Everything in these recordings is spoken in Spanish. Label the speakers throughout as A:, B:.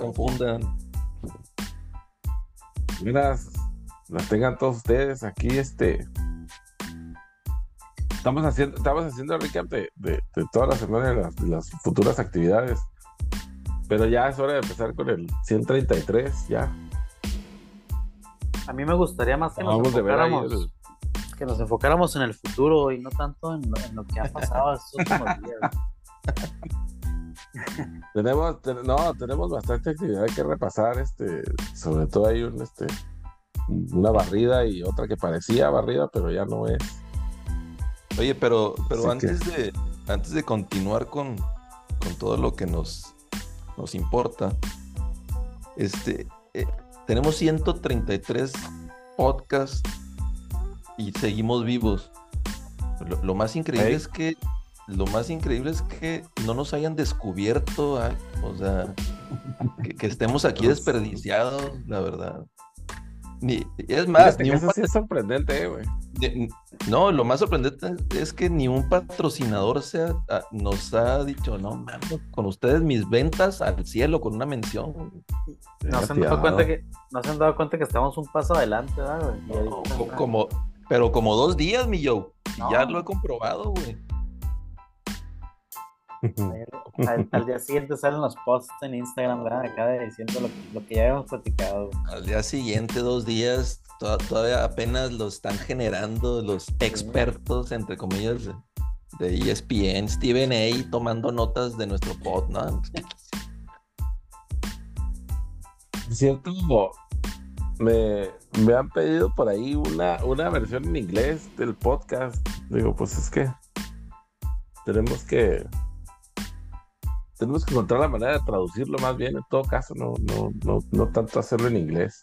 A: confundan.
B: Mira, las tengan todos ustedes aquí, este. Estamos haciendo, estamos haciendo el recap de, de, de todas las semanas de las, de las futuras actividades. Pero ya es hora de empezar con el 133, ya.
C: A mí me gustaría más que nos
B: Vamos
C: enfocáramos,
B: el-
C: que nos enfocáramos en el futuro y no tanto en lo, en lo que ha pasado estos últimos días.
B: Tenemos, te- no, tenemos bastante actividad que repasar, este, sobre todo hay un, este, una barrida y otra que parecía barrida, pero ya no es.
A: Oye, pero, pero
B: Así
A: antes de antes de continuar con, con todo lo que nos, nos importa, este eh, tenemos 133 podcasts y seguimos vivos. Lo, lo más increíble es que lo más increíble es que no nos hayan descubierto, ah, o sea, que, que estemos aquí desperdiciados, la verdad. Ni, es más,
B: Fíjate
A: ni un
B: eso sí es sorprendente, eh, güey.
A: No, lo más sorprendente es que ni un patrocinador se ha- a- nos ha dicho, no mames, con ustedes mis ventas al cielo con una mención.
C: No se han dado cuenta que, no se han dado cuenta que estamos un paso adelante, ¿verdad, güey?
A: Como, pero como dos días, mi Joe. Y
C: No.
A: ya lo he comprobado, güey.
C: Al, al día siguiente salen los posts en Instagram, ¿verdad? Acá diciendo lo, que- lo que ya habíamos platicado.
A: Al día siguiente, dos días, to- todavía apenas lo están generando los expertos, entre comillas, de, de E ESPN, Steven A. tomando notas de nuestro pod, ¿no?
B: Cierto, me, me han pedido por ahí una, una versión en inglés del podcast. Digo, pues es que tenemos que tenemos que encontrar la manera de traducirlo más bien en todo caso, no, no, no, no tanto hacerlo en inglés.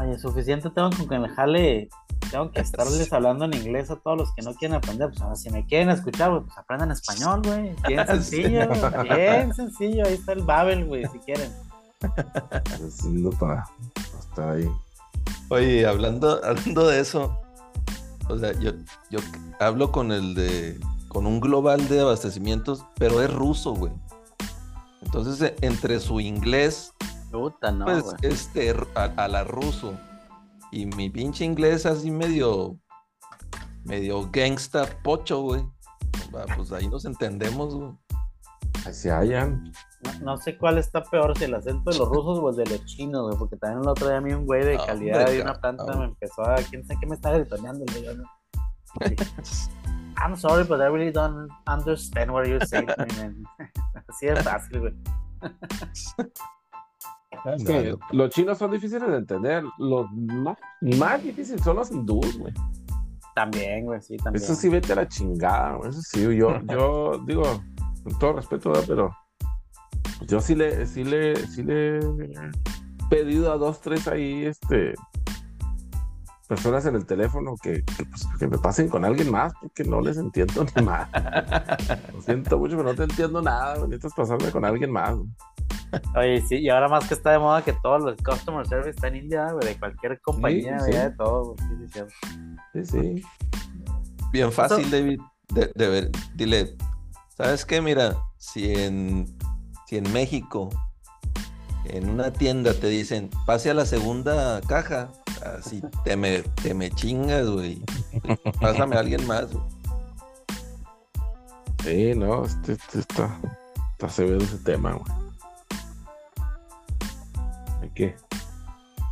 C: Oye, suficiente tengo con que jale tengo que estarles hablando en inglés a todos los que no quieren aprender. Pues ahora, si me quieren escuchar, güey, pues aprendan español, güey. Bien sencillo, bien sencillo. Ahí está el Babel, güey, si quieren.
B: No para, para estar ahí.
A: Oye, hablando, hablando de eso, o sea, yo, yo hablo con el de, con un global de abastecimientos, pero es ruso, güey. Entonces, eh, entre su inglés,
C: Puta, no,
A: pues,
C: güey.
A: este, a, a la ruso, y mi pinche inglés así medio, medio gangsta pocho, güey. Pues ahí nos entendemos, güey.
B: Ahí se hallan.
C: No, no sé cuál está peor, si el acento de los rusos o el de los chinos, güey, porque también el otro día a mí un güey de calidad de una planta me empezó a, quién sabe qué me estaba gritoneando, güey, I'm sorry, but I really don't understand what you're saying, man. Así de fácil, güey.
B: Es que los chinos son difíciles de entender. Los más, más difíciles son los hindús, güey.
C: También, güey, sí, también.
B: Eso sí, vete a la chingada, güey. Eso sí, yo, yo digo, con todo respeto, ¿verdad? pero yo sí le, sí le, sí le he pedido a dos, tres ahí, este, personas en el teléfono que, que, pues, que me pasen con alguien más, porque no les entiendo ni más. Lo siento mucho, pero no te entiendo nada. Necesitas pasarme con alguien más.
C: Oye, sí, y ahora más que está de moda que todo el customer service está en India, güey, de cualquier compañía,
B: Sí,
C: güey,
B: sí.
C: de todo. Sí, sí.
A: Bien fácil, David. De, de ver, dile, ¿sabes qué? Mira, si en, si en México, en una tienda te dicen, pase a la segunda caja, así te me, te me chingas, güey. Pásame a alguien más, güey.
B: Sí, no, este, este está, está severo ese tema, güey. Que.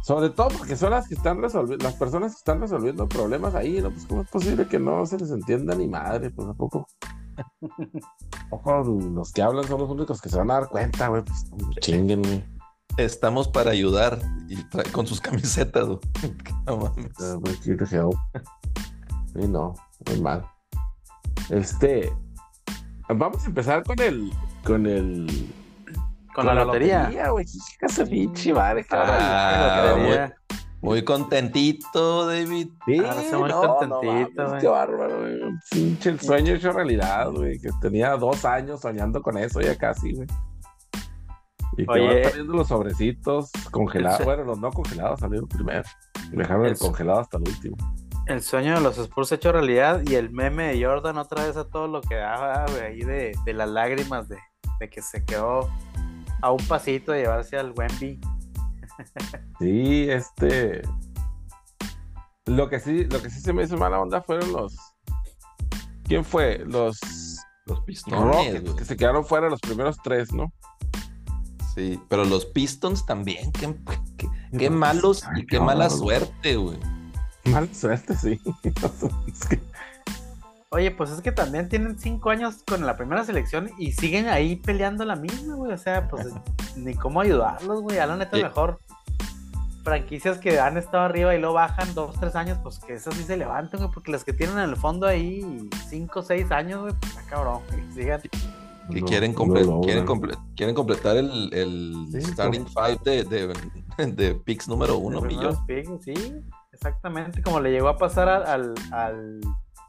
B: Sobre todo porque son las que están resolviendo, las personas que están resolviendo problemas ahí, ¿no? Pues cómo es posible que no se les entienda ni madre, pues a poco. ¿A poco los que hablan son los únicos que se van a dar cuenta, güey, pues chinguen, güey.
A: Estamos para ayudar y trae con sus camisetas, güey. No mames.
B: Uh, we're here to help. Sí, no, muy mal. Este, vamos a empezar con el, con el,
C: Con la lotería.
B: güey. Hija su pinche madre,
A: Ah.
C: La
A: muy-
C: lotería.
A: Muy contentito, David.
B: Sí,
C: Ahora se muy
B: no,
C: contentito,
B: no qué bárbaro, güey. Pinche el sueño hecho realidad, güey. Que tenía dos años soñando con eso ya casi, güey. Y que
C: Oye.
B: van saliendo los sobrecitos congelados. Bueno, los no congelados salieron primero. Dejaron el congelado hasta el último.
C: El sueño de los Spurs hecho realidad y el meme de Jordan otra vez a todo lo que daba, güey, ahí de, de las lágrimas de, de que se quedó a un pasito de llevarse al Wemby.
B: Sí, este. Lo que sí, lo que sí se me hizo mala onda fueron los. ¿Quién fue? Los.
A: Los Pistones.
B: Rockets, que se quedaron fuera los primeros tres, ¿no?
A: Sí, pero los Pistons también, qué, qué- qué
B: Los-
A: malos
B: Ay,
A: y qué mala suerte, güey.
B: Mala suerte, sí. Es que-
C: Oye, pues es que también tienen cinco años con la primera selección y siguen ahí peleando la misma, güey. O sea, pues ni cómo ayudarlos, güey. A la neta,
A: Sí.
C: mejor franquicias que han estado arriba y luego bajan dos, tres años, pues que esas sí se levanten, güey. Porque las que tienen en el fondo ahí cinco, seis años, güey, pues está cabrón. güey, sigan.
A: Que
B: no-
A: quieren, comple- quieren, comple- quieren completar el, el
B: Sí,
A: starting five de, de, de picks número uno, millón.
C: picks, Sí, exactamente. Como le llegó a pasar al, al,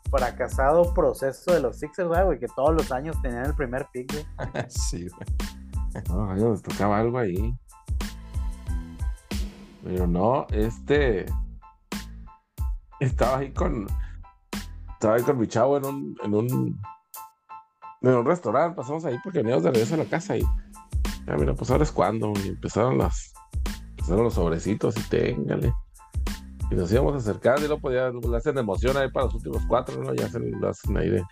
C: fracasado proceso de los Sixers, güey, que todos los años tenían el primer pick, güey.
A: sí, güey.
B: No, nos tocaba algo ahí. Pero no, este. Estaba ahí con. Estaba ahí con mi chavo en un. En un, en un restaurante. Pasamos ahí porque veníamos de regreso a la casa y. Ya, mira, pues ahora es cuando. Y empezaron las. Empezaron los sobrecitos y téngale. Y nos íbamos a acercar y luego podía. Le hacen emoción ahí para los últimos cuatro, ¿no? Ya hacen, lo hacen ahí de.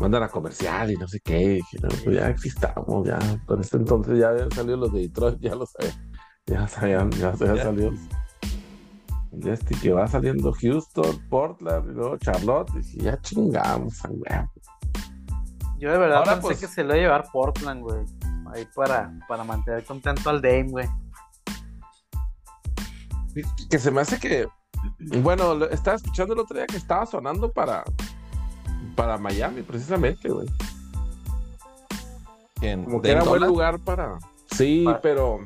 B: Mandan a comercial y no sé qué. Y no, pues ya existamos, ya. Por este entonces ya habían salido los de Detroit, ya los sabía. Ya sabían, ya
A: Ya.
B: salido. Y este que va saliendo Houston, Portland y luego Charlotte. Y dije, ya chingamos, huevo.
C: Yo de verdad
A: Ahora,
C: pensé
A: pues-
C: que se lo iba a llevar Portland, güey. Ahí para, para mantener contento al Dame, güey.
B: Que se me hace que. Bueno, estaba escuchando el otro día que estaba sonando para. Para Miami, precisamente, güey. Como que era buen
A: Dollar?
B: lugar para. Sí, pero.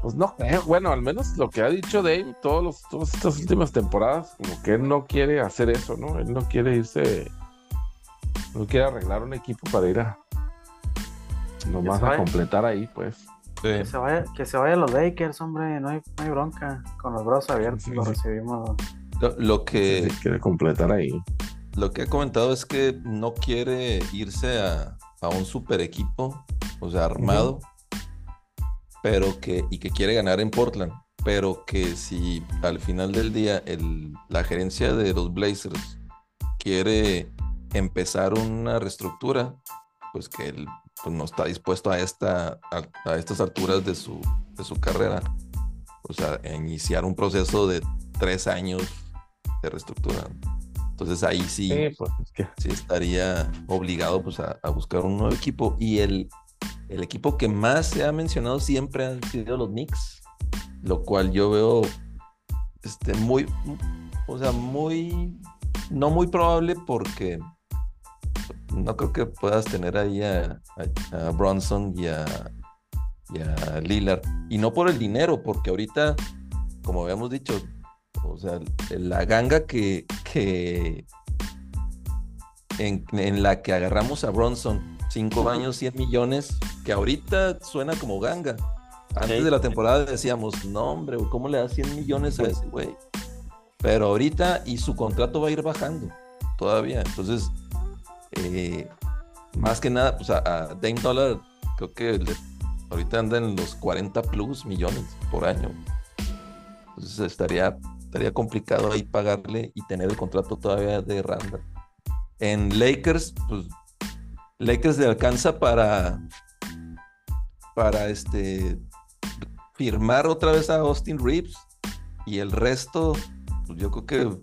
B: Pues no creo. Bueno, al menos lo que ha dicho Dave todos los, todas estas últimas temporadas, como que él no quiere hacer eso, ¿no? Él no quiere irse. No quiere arreglar un equipo para ir a. Nomás
C: se
B: a completar ahí, pues.
A: Sí.
C: Que se vaya, que se vayan los Lakers, hombre. No hay, no hay bronca. Con los brazos abiertos
B: Sí,
C: lo recibimos.
A: Lo, lo que,
B: Sí, quiere completar ahí.
A: lo que he comentado es que no quiere irse a, a un super equipo, o sea, armado, pero que, y que quiere ganar en Portland, pero que si al final del día el, la gerencia de los Blazers quiere empezar una reestructura, pues que él pues, no está dispuesto a, esta, a, a estas alturas de su, de su carrera, o sea, a iniciar un proceso de tres años de reestructura. Entonces ahí sí,
B: Sí, pues que.
A: sí estaría obligado pues, a, a buscar un nuevo equipo. Y el, el equipo que más se ha mencionado siempre han sido los Knicks, lo cual yo veo este, muy, o sea, muy, no muy probable porque no creo que puedas tener ahí a, a- a Bronson y a, y a Lillard. Y no por el dinero, porque ahorita, como habíamos dicho, o sea, la ganga que, que en, en la que agarramos a Bronson, 5 años, 100 millones, que ahorita suena como ganga. Antes de la temporada decíamos, no, hombre, ¿cómo le das 100 millones a ese güey? Pero ahorita, y su contrato va a ir bajando todavía. Entonces, eh, más que nada, pues a, a Dame Dollar, creo que ahorita anda en los 40 plus millones por año. Entonces estaría, estaría complicado ahí pagarle y tener el contrato todavía de Randall. En Lakers, pues Lakers le alcanza para para este firmar otra vez a Austin Reeves y el resto, pues yo creo que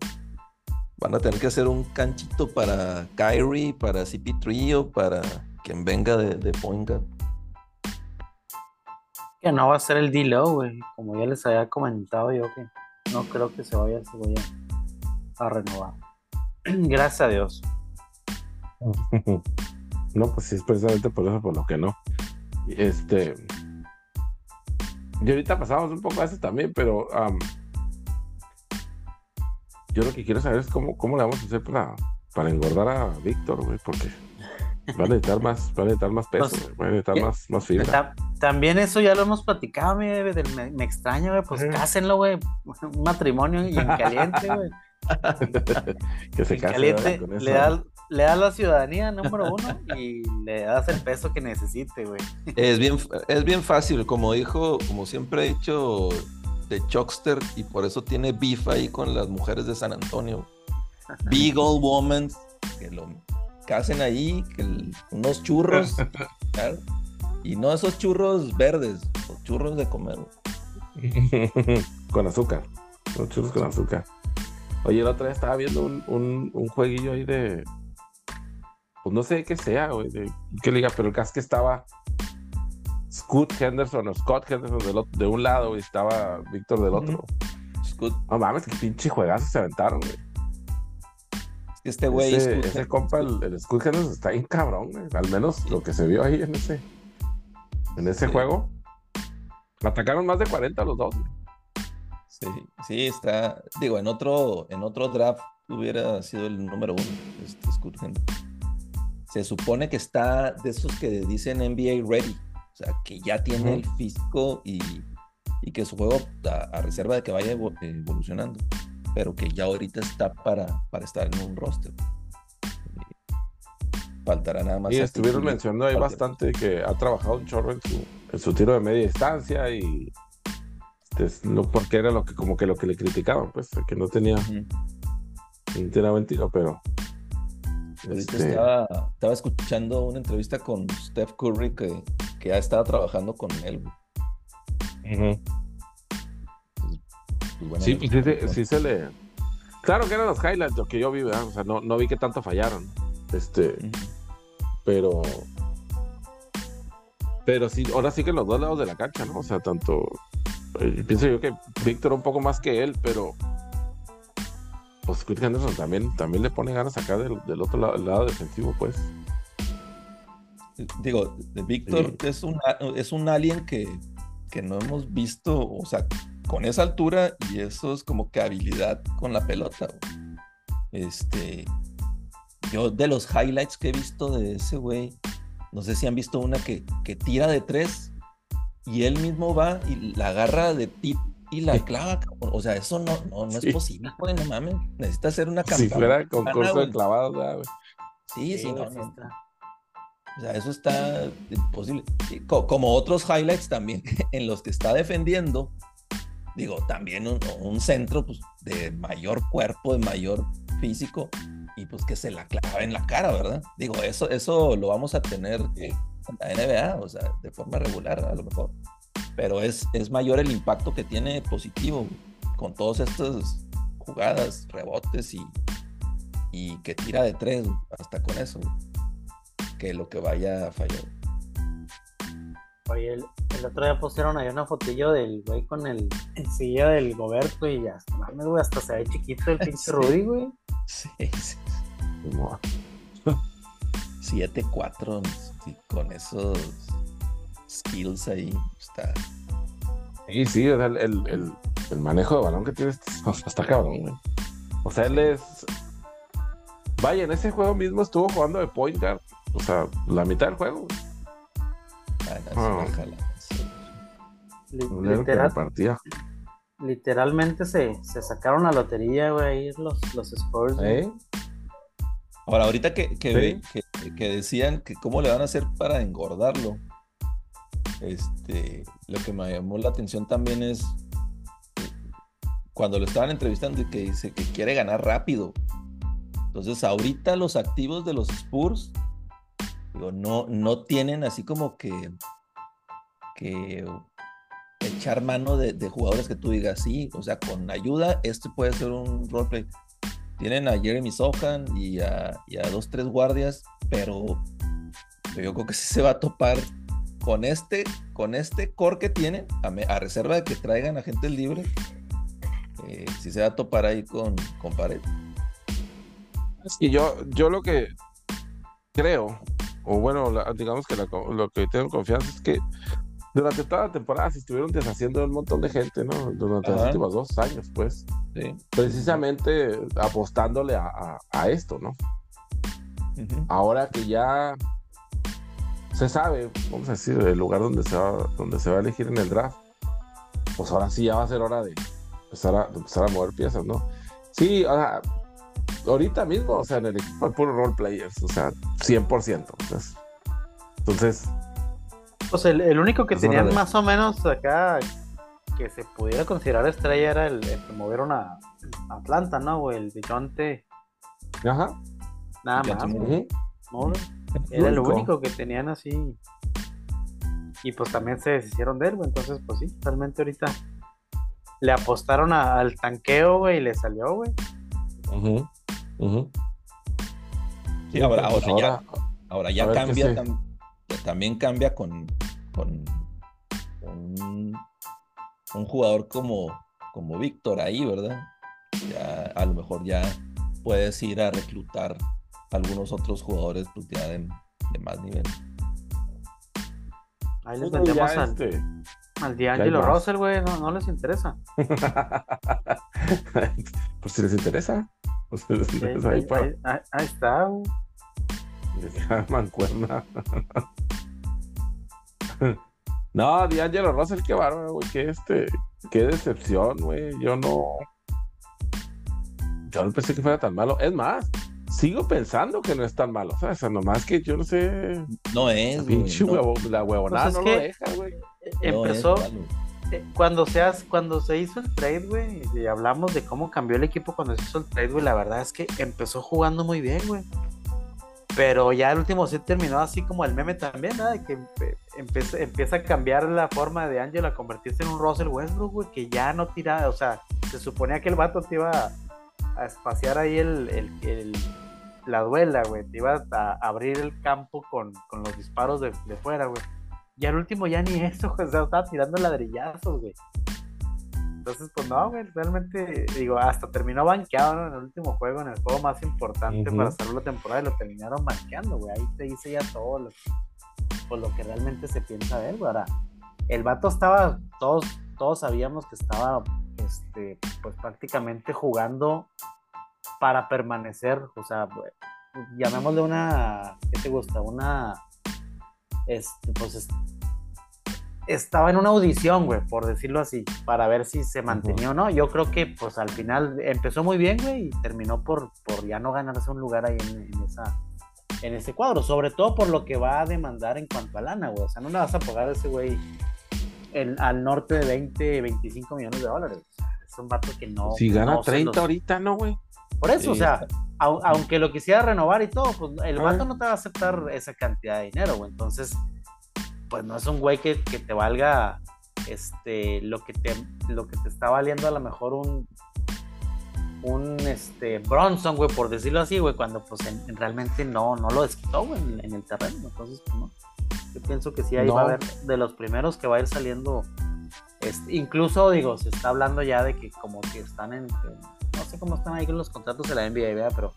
A: van a tener que hacer un canchito para Kyrie, para CP3 o para quien venga de, de point guard.
C: Que no va a ser el D-Low, güey. Como ya les había comentado yo que no creo que se vaya, se vaya a renovar. Gracias a Dios.
B: No, pues sí, es precisamente por eso por lo que no. Y Este. Y ahorita pasamos un poco a eso también, pero am, yo lo que quiero saber es cómo, cómo le vamos a hacer para, para engordar a Víctor, güey, porque va a necesitar más, va a necesitar más peso,
C: Pues,
B: va a necesitar
C: ¿qué?
B: más, más fibra.
C: Ta- también eso ya lo hemos platicado, mi bebé, del- me, me extraña, güey. Pues cásenlo, güey. Un matrimonio y en caliente, güey.
B: que se
C: En
B: case
C: caliente
B: con
C: le
B: eso.
C: da, le das la ciudadanía número uno y le das el peso que necesite, güey.
A: Es bien, es bien fácil, como dijo, como siempre he dicho de Chuckster, y por eso tiene beef ahí con las mujeres de San Antonio. Big old woman, que lo casen ahí, que unos churros, y no esos churros verdes, los churros de comer.
B: con azúcar, los churros con azúcar. Oye, la otra vez estaba viendo un, un, jueguillo ahí de. Pues no sé qué sea, güey, de qué liga, pero el caso que estaba Scott Henderson o Scott Henderson de un lado y estaba Víctor del otro. Scott. No mames, qué pinche juegazo se aventaron, güey.
A: Es que este güey.
B: Ese, ese compa, el, el Scott Henderson, está bien cabrón, güey. Al menos lo que se vio ahí en ese, en ese juego. Atacaron más de 40 los dos, güey.
A: Sí, sí, está. Digo, en otro, en otro draft hubiera sido el número uno, este Scott Se supone que está de esos que dicen NBA ready, sea, que ya tiene el físico y, que su juego a, reserva de que vaya evolucionando, pero que ya ahorita está para, para estar en un roster. Faltará nada más.
B: Y estuvieron mencionando ahí bastante que ha trabajado un chorro en su, en su tiro de media distancia y no porque era lo que como que lo que le criticaban, pues, que no tenía, no tenía buen tiro, pero
A: este... estaba, estaba, escuchando una entrevista con Steph Curry que, que ya estaba trabajando con él.
B: Pues, pues, sí, pues, sí, sí, se le. Claro que eran los highlights lo que yo vi, ¿verdad? O sea, no, no vi que tanto fallaron. Este. Pero. Pero sí, ahora sí que los dos lados de la cancha, ¿no? O sea, tanto eh, pienso yo que Víctor un poco más que él, pero pues Chris Henderson también, también le pone ganas acá del, del otro lado, defensivo, pues.
A: Digo, Víctor es, un, es un alien que, que no hemos visto, o sea, con esa altura y eso es como que habilidad con la pelota. Este, yo de los highlights que he visto de ese güey, no sé si han visto una que, que tira de tres y él mismo va y la agarra de tip y la clava. O sea, eso no, no, no es posible, güey, no mames. Necesita hacer una
B: campaña. Si fuera concurso de clavados, güey.
A: Sí, sí, no, no. O sea, eso está imposible. Como otros highlights también en los que está defendiendo, digo, también un, centro pues, de mayor cuerpo, de mayor físico, y pues que se la clava en la cara, ¿verdad? Digo, eso, eso lo vamos a tener la NBA, o sea, de forma regular a lo mejor. Pero es, es mayor el impacto que tiene positivo con todas estas jugadas, rebotes y, y que tira de tres, hasta con eso, que lo que vaya a fallar.
C: Oye, el, otro día pusieron ahí una fotillo del güey con el silla del Goberto y ya, mames, güey, hasta se ve chiquito el pinche Rudy, güey. Sí, sí.
A: 7-4 con esos skills ahí está.
B: Sí, sí, el, el, el, manejo de balón que tiene está cabrón, O sea, él es. Vaya, en ese juego mismo estuvo jugando de point guard. O sea, la mitad del juego. Ah,
C: literalmente se, se sacaron la lotería, güey, los, los Spurs. ¿Eh?
A: Ahora, ahorita que, que, que, decían que cómo le van a hacer para engordarlo, este, lo que me llamó la atención también es cuando lo estaban entrevistando y que dice que quiere ganar rápido. Entonces, ahorita los activos de los Spurs, no, no tienen así como que, que echar mano de, jugadores que tú digas, sí, o sea, con ayuda, este puede ser un roleplay tienen a Jeremy Sohan y a, dos, tres guardias, pero yo creo que sí se va a topar con este, con este core que tienen, a, reserva de que traigan a gente libre, eh, sí se va a topar ahí con, con pared.
B: Y yo, yo lo que creo, o bueno, digamos que lo que tengo confianza es que durante toda la temporada se estuvieron deshaciendo un montón de gente, ¿no? Durante los últimos dos años, pues. Sí. Precisamente apostándole a, esto, ¿no? Ahora que ya se sabe, vamos a decir, el lugar donde se va, donde se va a elegir en el draft, pues ahora sí ya va a ser hora de empezar a, empezar a mover piezas, ¿no? Sí, o sea, ahorita mismo, o sea, en el equipo hay puro role players, o sea, 100%. Entonces, entonces
C: pues el, el único que tenían más o menos acá que se pudiera considerar estrella era el, que movieron a Atlanta, ¿no? O el de
B: Ajá.
C: Nada más. ¿no? Era el único que tenían así. Y pues también se deshicieron de él, güey. Entonces, pues sí, realmente ahorita le apostaron al tanqueo, güey, y le salió, güey.
A: Sí, ahora, ahora, pues ya, ahora ya cambia, también cambia con, con, un, jugador como, como Víctor ahí, ¿verdad? Ya, a lo mejor ya puedes ir a reclutar algunos otros jugadores pues ya de, más nivel.
C: Ahí les vendemos al, este, al D'Angelo Russell, güey, no, no, les interesa.
B: pues si les interesa. Pues si les interesa
C: ahí, ahí, ahí, ahí está, güey.
B: Mancuerna. no, D'Angelo Russell, qué bárbaro, güey. Qué, este, qué decepción, güey. Yo no. Yo no pensé que fuera tan malo. Es más, sigo pensando que no es tan malo. O sea, nomás que yo no sé.
A: No es.
B: Pinche huevo, la huevonada pues no lo deja, güey.
C: Empezó. Eh, cuando, seas, cuando se hizo el trade, güey, y hablamos de cómo cambió el equipo cuando se hizo el trade, güey, la verdad es que empezó jugando muy bien, güey. Pero ya el último set terminó así como el meme también, ¿no? De que empieza, a cambiar la forma de Angel a convertirse en un Russell Westbrook, güey, que ya no tira, o sea, se suponía que el vato te iba a, espaciar ahí el, la duela, güey, te iba a, abrir el campo con, los disparos de, de fuera, güey. Y al último ya ni eso, güey, o sea, estaba tirando ladrillazos, güey. Entonces, pues no, güey, realmente, digo, hasta terminó banqueado en el último juego, en el juego más importante para cerrar la temporada, y lo terminaron banqueando, güey. Ahí te dice ya todo lo, pues, lo que realmente se piensa de él, güey. Ahora, el vato estaba, todos, todos sabíamos que estaba, este, pues prácticamente jugando para permanecer, o sea, llamémosle una, ¿qué te gusta? Una, este, pues, estaba en una audición, güey, por decirlo así, para ver si se mantenía o no. Yo creo que, pues al final empezó muy bien, güey, y terminó por, por ya no ganarse un lugar ahí en, esa, en ese cuadro. Sobre todo por lo que va a demandar en cuanto a lana, güey. O sea, no le vas a pagar a ese güey al norte de 20, 25 millones de dólares. O sea, es un vato que no.
B: Si gana 30 ahorita, ¿no, güey?
C: Por eso, o sea, aunque lo quisiera renovar y todo, pues el vato no te va a aceptar esa cantidad de dinero, güey. Entonces pues no es un güey que, te valga este lo que te lo que te está valiendo a lo mejor un un este Bronson, güey, por decirlo así, güey, cuando pues realmente no, no lo desquitó, güey, en, el terreno. Entonces, pues, no. Yo pienso que sí ahí va a haber de los primeros que va a ir saliendo. Este, incluso digo, se está hablando ya de que como que están en, no sé cómo están ahí con los contratos de la NBA, pero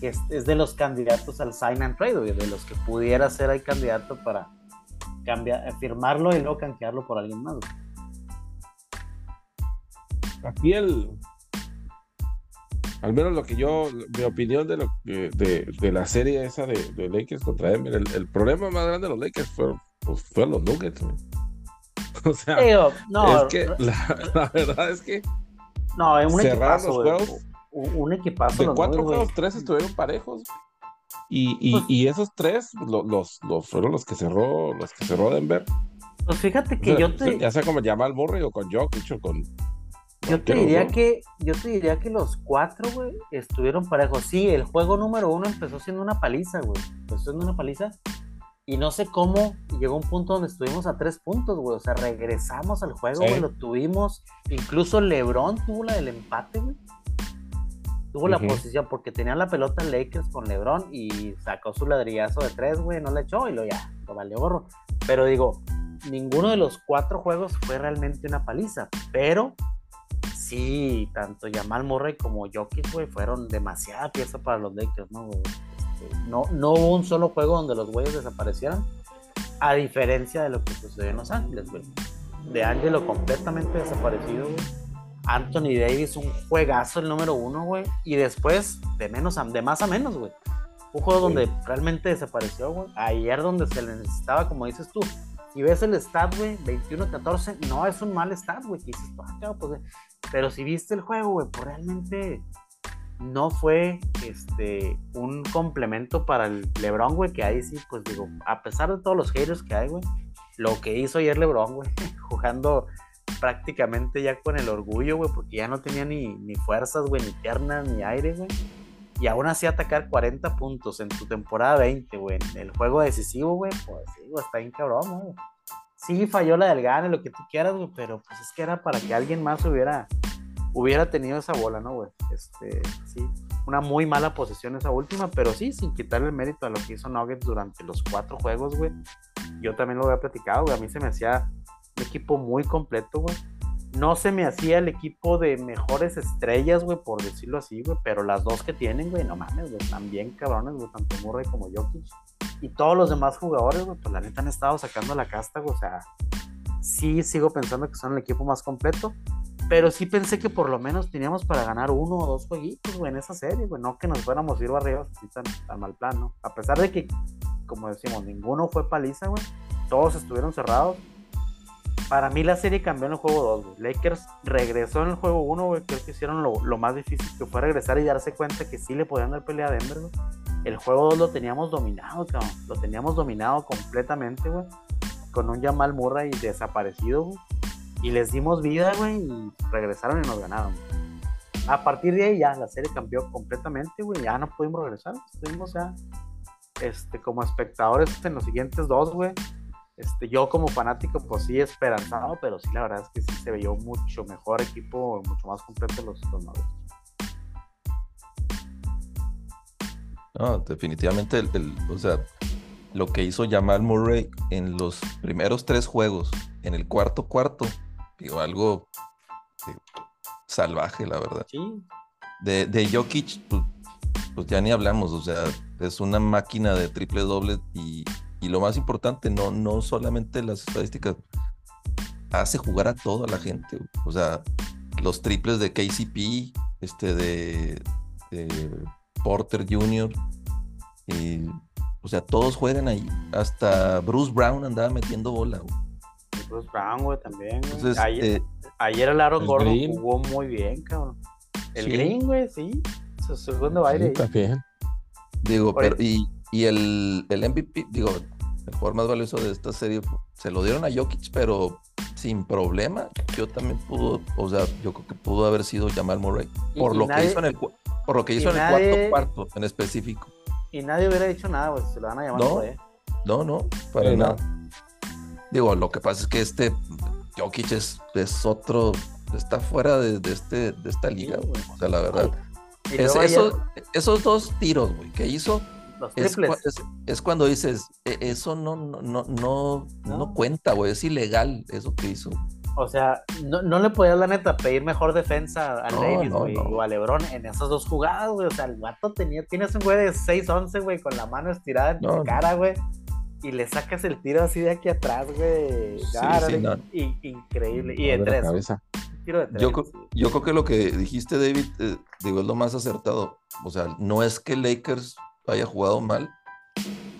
C: es, es de los candidatos al sign and trade, güey, de los que pudiera ser ahí candidato para cambiar, firmarlo y luego canjearlo por alguien más.
B: Aquí el, al menos lo que yo, mi opinión de, lo, de, de la serie esa de, de Lakers contra Denver, el, problema más grande de los Lakers fue, pues, fueron los Nuggets. O sea, no, es que la, verdad es que
C: no, un equipazo, los juegos. Un equipazo.
B: De cuatro juegos, tres estuvieron parejos. Y, y, pues y esos tres los, los, fueron los que cerró, los que cerró Denver.
C: Pues fíjate que yo te.
B: Ya sea como Jamal Murray o con Jokic o con.
C: Yo te diría que, yo te diría que los cuatro, güey, estuvieron parejos. Sí, el juego número uno empezó siendo una paliza, güey. Empezó siendo una paliza. Y no sé cómo llegó un punto donde estuvimos a tres puntos, güey. O sea, regresamos al juego, güey, lo tuvimos. Incluso LeBron tuvo la del empate, güey tuvo la posición porque tenía la pelota Lakers con LeBron y sacó su ladrillazo de tres, güey, no le echó y lo ya, lo valió gorro. Pero digo, ninguno de los cuatro juegos fue realmente una paliza, pero sí, tanto Jamal Murray como Jokic, güey, fueron demasiada pieza para los Lakers, ¿no? Este, no, no hubo un solo juego donde los güeyes desaparecieran, a diferencia de lo que sucedió en Los Ángeles, güey. De Angelo completamente desaparecido, güey Anthony Davis, un juegazo el número uno, güey. Y después, de menos a, de más a menos, güey. Un juego donde realmente desapareció, güey. Ayer donde se le necesitaba, como dices tú. Si ves el stat, güey, 21-14, no es un mal stat, güey. dices, ah, pues, pero si viste el juego, güey, pues realmente no fue este, un complemento para el LeBron, güey, que ahí sí, pues digo, a pesar de todos los haters que hay, güey, lo que hizo ayer LeBron, güey, jugando prácticamente ya con el orgullo, güey, porque ya no tenía ni, ni fuerzas, güey, ni piernas, ni aire, güey. Y aún así atacar 40 puntos en tu temporada 20, güey, en el juego decisivo, güey, pues sí, güey, está bien cabrón, güey. Sí, falló la del gane, lo que tú quieras, güey, pero pues es que era para que alguien más hubiera, hubiera tenido esa bola, ¿no, güey? Este, sí, una muy mala posición esa última, pero sí, sin quitarle el mérito a lo que hizo Nuggets durante los cuatro juegos, güey. Yo también lo había platicado, güey. A mí se me hacía un equipo muy completo, güey. No se me hacía el equipo de mejores estrellas, güey, por decirlo así, güey. Pero las dos que tienen, güey, no mames, güey, están bien cabrones, güey, tanto Murray como Jokic. Y todos los demás jugadores, güey, pues la neta han estado sacando la casta, güey. O sea, sí sigo pensando que son el equipo más completo. Pero sí pensé que por lo menos teníamos para ganar uno o dos jueguitos, güey, en esa serie, güey. No que nos fuéramos a ir arriba así tan, mal plan. A pesar de que, como decimos, ninguno fue paliza, güey. Todos estuvieron cerrados. Para mí la serie cambió en el juego 2, güey. Lakers regresó en el juego 1, güey. Creo que hicieron lo, lo, más difícil que fue regresar y darse cuenta que sí le podían dar pelea a Denver, güey. El juego 2 lo teníamos dominado, cabrón. Lo teníamos dominado completamente, güey. Con un Jamal Murray desaparecido, güey y les dimos vida, güey, y regresaron y nos ganaron. A partir de ahí ya la serie cambió completamente, güey, ya no pudimos regresar, estuvimos ya este, como espectadores en los siguientes dos, güey. Este, yo como fanático, pues sí, esperanzado, pero sí, la verdad es que sí se veía mucho mejor equipo, mucho más completo los, los
A: No, definitivamente, el, o sea, lo que hizo Jamal Murray en los primeros tres juegos, en el cuarto cuarto, Digo, algo salvaje, la verdad.
C: Sí.
A: De, de Jokic, pues, pues, ya ni hablamos, o sea, es una máquina de triple doble y, lo más importante, no, no solamente las estadísticas, hace jugar a toda la gente. O sea, los triples de KCP, este de, Porter Jr. Y, o sea, todos juegan ahí. Hasta Bruce Brown andaba metiendo bola.
C: Bruce Brown, güey, también. ayer, eh, ayer, el Aaron Gordon jugó muy bien, cabrón. El Green, güey, sí. Su segundo baile.
B: Está bien.
A: Digo, pero, y, y el, el MVP, digo, el jugador más valioso de esta serie se lo dieron a Jokic, pero sin problema. Yo también pudo, o sea, yo creo que pudo haber sido Jamal Murray por, lo, que hizo en el, por lo que hizo en el cuarto cuarto en específico.
C: Y nadie hubiera dicho nada, pues se lo van a llamar
A: no, No, no, para nada. Digo, lo que pasa es que este Jokic es, es otro, está fuera de, este, de esta liga, güey. O sea, la verdad. esos dos tiros, güey, que hizo. Es, es, cuando dices, e, eso no, no, no, no, cuenta, güey, es ilegal eso que hizo.
C: O sea, no, no le podías, la neta, pedir mejor defensa a Davis, güey, o a LeBron en esas dos jugadas, güey. O sea, el vato tenía, tienes un güey de 6-11, güey, con la mano estirada en tu cara, güey y le sacas el tiro así de aquí atrás, güey. increíble. Y de tres.
A: yo, yo creo que lo que dijiste, David, eh, digo, es lo más acertado. O sea, no es que Lakers haya jugado mal,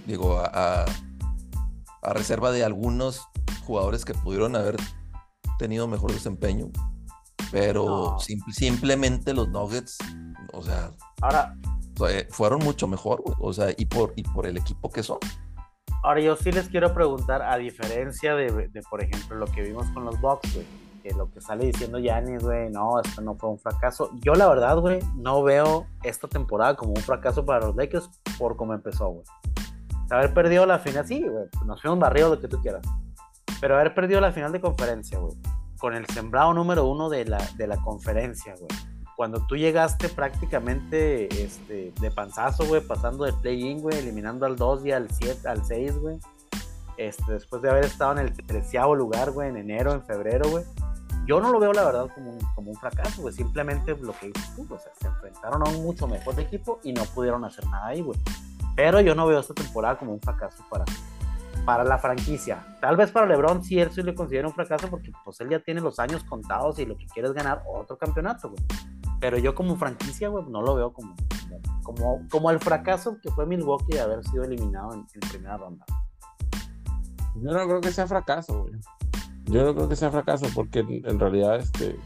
A: digo, a, a, reserva de algunos jugadores que pudieron haber tenido mejor desempeño. Pero simplemente los Nuggets, o sea,
C: ahora
A: fueron mucho mejor, o sea, y por, y por el equipo que son.
C: Ahora yo sí les quiero preguntar, a diferencia de, por ejemplo, lo que vimos con los Bucks, güey, que lo que sale diciendo Yanis, güey, no, esto no fue un fracaso. Yo la verdad, güey, no veo esta temporada como un fracaso para los Lakers por cómo empezó, güey. Haber perdido la final, sí, güey, nos fuimos barrio lo que tú quieras. Pero haber perdido la final de conferencia, güey, con el sembrado número uno de la, de la conferencia, güey cuando tú llegaste prácticamente este, de panzazo, güey, pasando del play-in, güey, eliminando al 2 y al 7, al 6, güey. Este, después de haber estado en el treceavo lugar, güey, en enero, en febrero, güey. Yo no lo veo, la verdad, como un, como un fracaso, güey. Simplemente lo que tú, o sea, se enfrentaron a un mucho mejor equipo y no pudieron hacer nada ahí, güey. Pero yo no veo esta temporada como un fracaso para, para la franquicia. Tal vez para LeBron sí él sí le considera un fracaso porque pues él ya tiene los años contados y lo que quiere es ganar otro campeonato, güey. Pero yo como franquicia, güey, no lo veo como, como, como el fracaso que fue Milwaukee de haber sido eliminado en, primera ronda.
B: Yo no creo que sea fracaso, güey. Yo no creo que sea fracaso porque en, realidad este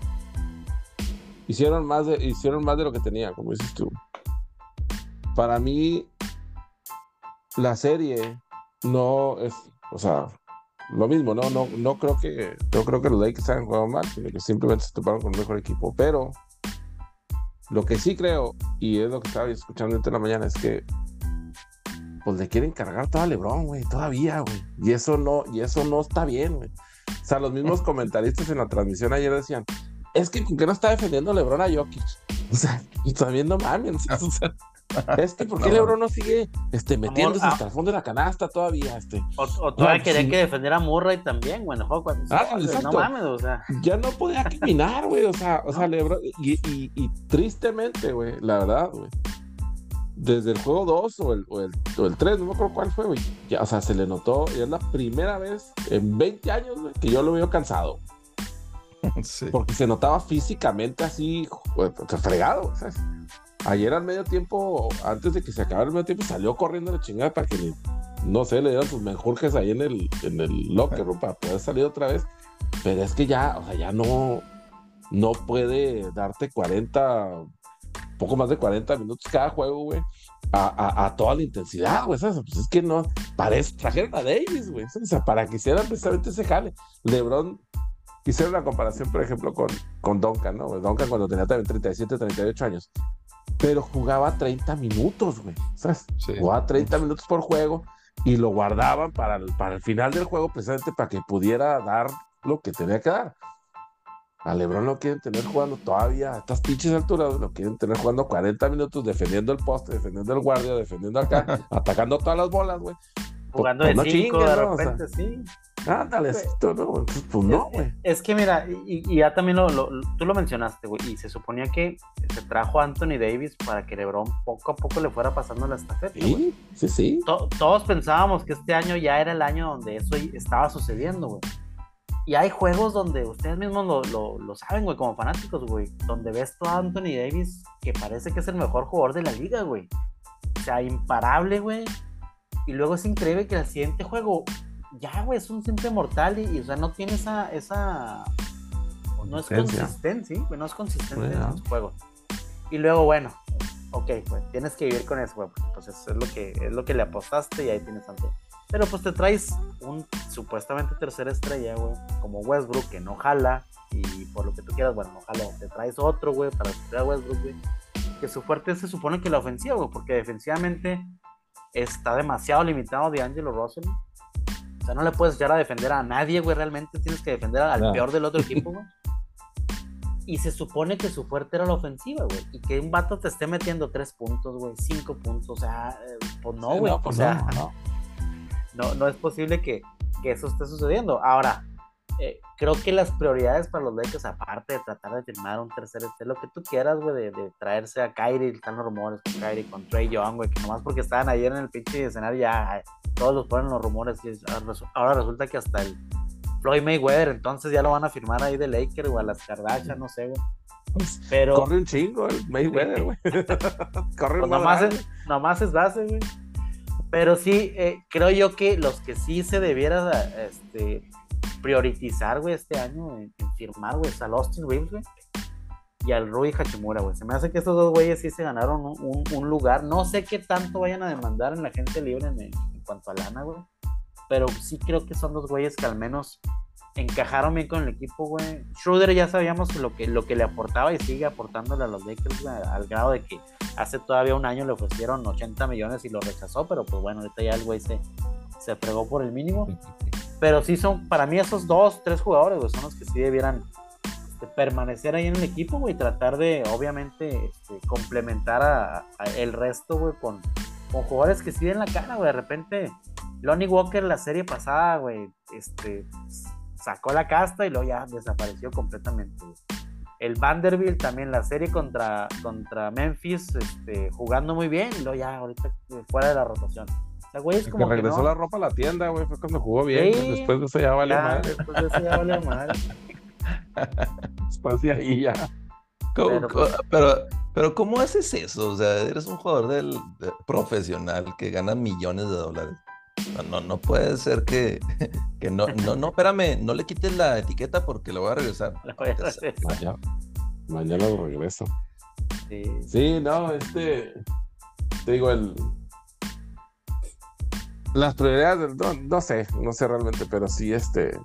B: hicieron más de hicieron más de lo que tenían, como dices tú. para mí, la serie no es, o sea, lo mismo, no, no, no creo que, no creo que los Lakers hayan jugado mal, sino que simplemente se toparon con un mejor equipo. Pero lo que sí creo, y es lo que estaba escuchando en la mañana, es que pues le quieren cargar todo a LeBron, güey, todavía, güey. Y eso no, y eso no está bien, güey. O sea, los mismos comentaristas en la transmisión ayer decían, es que con qué no está defendiendo LeBron a Jokic. O sea, y también no mames, o sea, es que, ¿por qué Lebron no sigue este, metiéndose hasta el fondo de la canasta todavía? Este?
C: O, todavía quería que defendiera a Murray también, bueno, ah, no mames, o sea.
B: Ya no podía caminar, güey, o sea, o sea, Lebron, y, y, y tristemente, güey, la verdad, güey, desde el juego 2 o el, o, el, o el 3, no me acuerdo cuál fue, güey, ya, o sea, se le notó, y es la primera vez en 20 años, güey, que yo lo veo cansado. Sí. Porque se notaba físicamente así, fregado, ¿sabes? Ayer al medio tiempo, antes de que se acabara el medio tiempo, salió corriendo la chingada para que, no sé, le dieran sus menjurjes ahí en el, en el locker para poder salir otra vez. Pero es que ya, o sea, ya no, no puede darte 40, poco más de 40 minutos cada juego, güey. A, a, toda la intensidad, güey, ¿sabes? Pues es que no, parece, trajeron a Davis, güey, o sea, para que hicieran precisamente ese jale. LeBron hicieron una comparación, por ejemplo, con, con Duncan, ¿no? Duncan cuando tenía también 37, 38 años pero jugaba 30 minutos, güey. ¿Sabes? Jugaba 30 minutos por juego y lo guardaban para el, para el final del juego, precisamente para que pudiera dar lo que tenía que dar. A Lebron lo quieren tener jugando todavía a estas pinches alturas, lo quieren tener jugando 40 minutos defendiendo el poste, defendiendo el guardia, defendiendo acá, atacando todas las bolas, güey.
C: Jugando de 5 de repente, sí.
B: Ándale, ¿no? Pues no, güey.
C: Es, que mira, y, ya también lo, tú lo mencionaste, güey, y se suponía que se trajo a Anthony Davis para que LeBron poco a poco le fuera pasando la estafeta.
B: Sí, sí, sí.
C: todos pensábamos que este año ya era el año donde eso estaba sucediendo, güey. Y hay juegos donde ustedes mismos lo, lo, saben, güey, como fanáticos, güey, donde ves a Anthony Davis que parece que es el mejor jugador de la liga, güey. O sea, imparable, güey. Y luego es increíble que el siguiente juego ya, güey, es un simple mortal y, o sea, no tiene esa, esa, no es consistente, ¿sí? no es consistente en su juego. Y luego, bueno, ok, pues tienes que vivir con eso, güey, porque pues es lo que, es lo que le apostaste y ahí tienes ante. Pero pues te traes un supuestamente tercera estrella, güey, como Westbrook, que no jala, y por lo que tú quieras, bueno, no jala, te traes otro, güey, para que Westbrook, güey, que su fuerte se supone que la ofensiva, güey, porque defensivamente está demasiado limitado de Angelo Russell, sea, no le puedes echar a defender a nadie, güey. Realmente tienes que defender al peor del otro equipo, güey. Y se supone que su fuerte era la ofensiva, güey. Y que un vato te esté metiendo tres puntos, güey, cinco puntos. O sea, eh, pues no, güey. o pues sea, no, no. no, es posible que, que eso esté sucediendo. Ahora, eh, creo que las prioridades para los Lakers, aparte de tratar de firmar un tercer este, lo que tú quieras, güey, de, traerse a Kyrie, están los rumores con Kyrie, con Trey Young, güey, que nomás porque estaban ayer en el pinche escenario ya todos los ponen los rumores y ahora resulta que hasta el Floyd Mayweather, entonces ya lo van a firmar ahí de Lakers o a las Kardashian, no sé, güey.
B: Pues, Pero... Corre un chingo el Mayweather, güey.
C: Corre pues nomás, es, nomás es base, güey. Pero sí, eh, creo yo que los que sí se debiera este, priorizar, güey, este año en, firmar, güey, al Austin Reeves, güey, y al Rui Hachimura, güey. Se me hace que estos dos güeyes sí se ganaron un, lugar. No sé qué tanto vayan a demandar en la gente libre en, cuanto a lana, güey. Pero sí creo que son dos güeyes que al menos encajaron bien con el equipo, güey. Schroeder ya sabíamos lo que, lo que le aportaba y sigue aportándole a los Lakers, güey, al grado de que hace todavía un año le ofrecieron 80 millones y lo rechazó, pero pues bueno, ahorita ya el güey se, se fregó por el mínimo. Pero sí son, para mí esos dos, tres jugadores, güey, son los que sí debieran este, permanecer ahí en el equipo, güey, tratar de, obviamente, este, complementar a, el resto, güey, con, con jugadores que sí den la cara, güey. De repente, Lonnie Walker la serie pasada, güey, este, sacó la casta y luego ya desapareció completamente, El Vanderbilt también, la serie contra, contra Memphis, este, jugando muy bien y luego ya ahorita fuera de la rotación.
B: O güey, es como que regresó la ropa a la tienda, güey, fue cuando jugó bien. después de eso ya vale mal.
C: Después de eso ya vale mal.
B: después de ahí ya.
A: Pero, pero, pero, ¿cómo haces eso? O sea, eres un jugador del, profesional que gana millones de dólares. No, no, no puede ser que, que no, no, no, espérame, no le quites la etiqueta porque lo voy a regresar.
B: Mañana, lo regreso. Sí. sí, no, este. te digo, el. Las prioridades, no, no sé, no sé realmente, pero sí, este.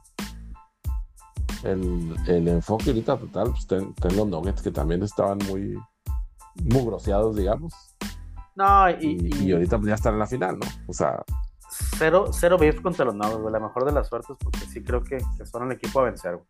B: El, el enfoque ahorita total, pues ten, ten los nuggets que también estaban muy mugroseados, digamos.
C: No,
B: Y,
C: y,
B: y ahorita pues, ya están en la final, ¿no? O sea,
C: cero, cero beef contra los Nuggets, güey. La mejor de las suertes, porque sí creo que, que son el equipo a vencer, güey.